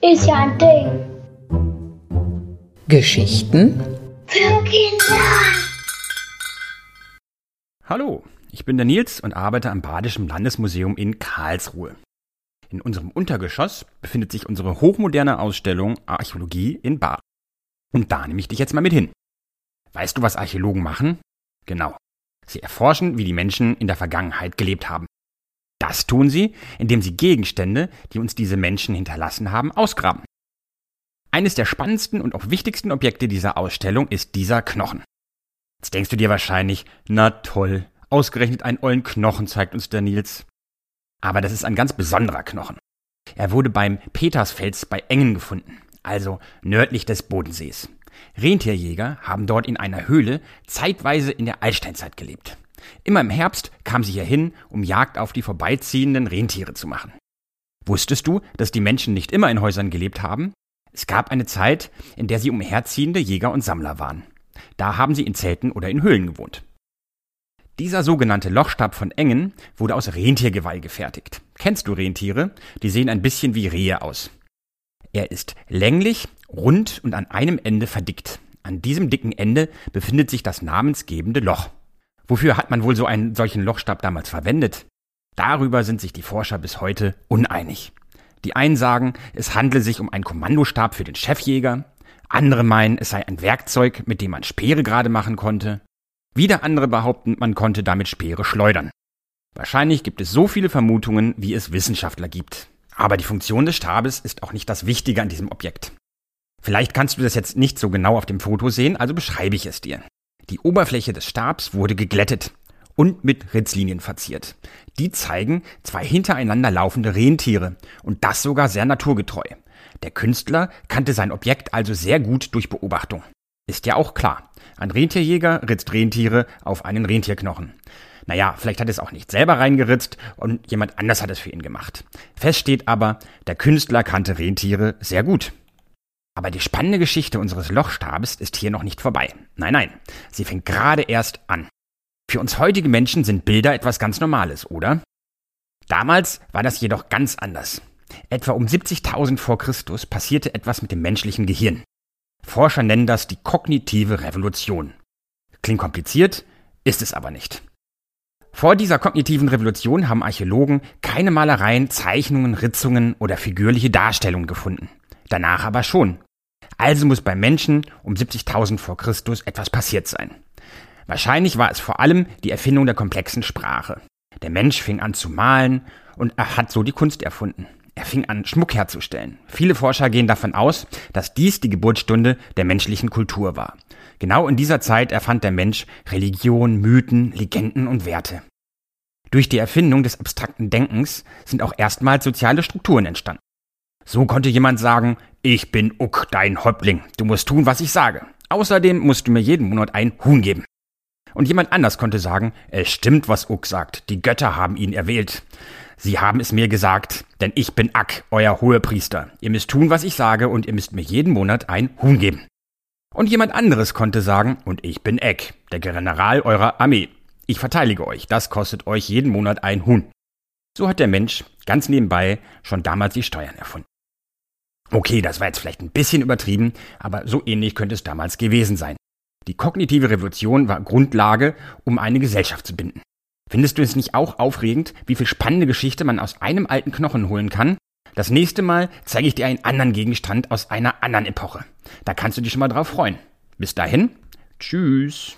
Ist ja ein Ding. Geschichten Für Kinder. Hallo, ich bin der Nils und arbeite am Badischen Landesmuseum in Karlsruhe. In unserem Untergeschoss befindet sich unsere hochmoderne Ausstellung Archäologie in Bar. Und da nehme ich dich jetzt mal mit hin. Weißt du, was Archäologen machen? Genau. Sie erforschen, wie die Menschen in der Vergangenheit gelebt haben. Das tun sie, indem sie Gegenstände, die uns diese Menschen hinterlassen haben, ausgraben. Eines der spannendsten und auch wichtigsten Objekte dieser Ausstellung ist dieser Knochen. Jetzt denkst du dir wahrscheinlich, na toll, ausgerechnet einen ollen Knochen zeigt uns der Nils. Aber das ist ein ganz besonderer Knochen. Er wurde beim Petersfels bei Engen gefunden, also nördlich des Bodensees. Rentierjäger haben dort in einer Höhle zeitweise in der Altsteinzeit gelebt. Immer im Herbst kamen sie hierhin, um Jagd auf die vorbeiziehenden Rentiere zu machen. Wusstest du, dass die Menschen nicht immer in Häusern gelebt haben? Es gab eine Zeit, in der sie umherziehende Jäger und Sammler waren. Da haben sie in Zelten oder in Höhlen gewohnt. Dieser sogenannte Lochstab von Engen wurde aus Rentiergeweih gefertigt. Kennst du Rentiere? Die sehen ein bisschen wie Rehe aus. Er ist länglich, rund und an einem Ende verdickt. An diesem dicken Ende befindet sich das namensgebende Loch. Wofür hat man wohl so einen solchen Lochstab damals verwendet? Darüber sind sich die Forscher bis heute uneinig. Die einen sagen, es handle sich um einen Kommandostab für den Chefjäger, andere meinen, es sei ein Werkzeug, mit dem man Speere gerade machen konnte. Wieder andere behaupten, man konnte damit Speere schleudern. Wahrscheinlich gibt es so viele Vermutungen, wie es Wissenschaftler gibt. Aber die Funktion des Stabes ist auch nicht das Wichtige an diesem Objekt. Vielleicht kannst du das jetzt nicht so genau auf dem Foto sehen, also beschreibe ich es dir. Die Oberfläche des Stabs wurde geglättet und mit Ritzlinien verziert. Die zeigen zwei hintereinander laufende Rentiere und das sogar sehr naturgetreu. Der Künstler kannte sein Objekt also sehr gut durch Beobachtung. Ist ja auch klar. Ein Rentierjäger ritzt Rentiere auf einen Rentierknochen. Naja, vielleicht hat es auch nicht selber reingeritzt und jemand anders hat es für ihn gemacht. Fest steht aber, der Künstler kannte Rentiere sehr gut. Aber die spannende Geschichte unseres Lochstabes ist hier noch nicht vorbei. Nein, nein, sie fängt gerade erst an. Für uns heutige Menschen sind Bilder etwas ganz Normales, oder? Damals war das jedoch ganz anders. Etwa um 70.000 vor Christus passierte etwas mit dem menschlichen Gehirn. Forscher nennen das die kognitive Revolution. Klingt kompliziert, ist es aber nicht. Vor dieser kognitiven Revolution haben Archäologen keine Malereien, Zeichnungen, Ritzungen oder figürliche Darstellungen gefunden. Danach aber schon. Also muss beim Menschen um 70.000 vor Christus etwas passiert sein. Wahrscheinlich war es vor allem die Erfindung der komplexen Sprache. Der Mensch fing an zu malen und er hat so die Kunst erfunden. Er fing an, Schmuck herzustellen. Viele Forscher gehen davon aus, dass dies die Geburtsstunde der menschlichen Kultur war. Genau in dieser Zeit erfand der Mensch Religion, Mythen, Legenden und Werte. Durch die Erfindung des abstrakten Denkens sind auch erstmals soziale Strukturen entstanden. So konnte jemand sagen, ich bin Uck, dein Häuptling, du musst tun, was ich sage. Außerdem musst du mir jeden Monat ein Huhn geben. Und jemand anders konnte sagen, es stimmt, was Uck sagt, die Götter haben ihn erwählt. Sie haben es mir gesagt, denn ich bin Ak, euer Hohepriester. Ihr müsst tun, was ich sage, und ihr müsst mir jeden Monat ein Huhn geben. Und jemand anderes konnte sagen, und ich bin Eck, der General eurer Armee. Ich verteidige euch, das kostet euch jeden Monat ein Huhn. So hat der Mensch ganz nebenbei schon damals die Steuern erfunden. Okay, das war jetzt vielleicht ein bisschen übertrieben, aber so ähnlich könnte es damals gewesen sein. Die kognitive Revolution war Grundlage, um eine Gesellschaft zu binden. Findest du es nicht auch aufregend, wie viel spannende Geschichte man aus einem alten Knochen holen kann? Das nächste Mal zeige ich dir einen anderen Gegenstand aus einer anderen Epoche. Da kannst du dich schon mal drauf freuen. Bis dahin, tschüss.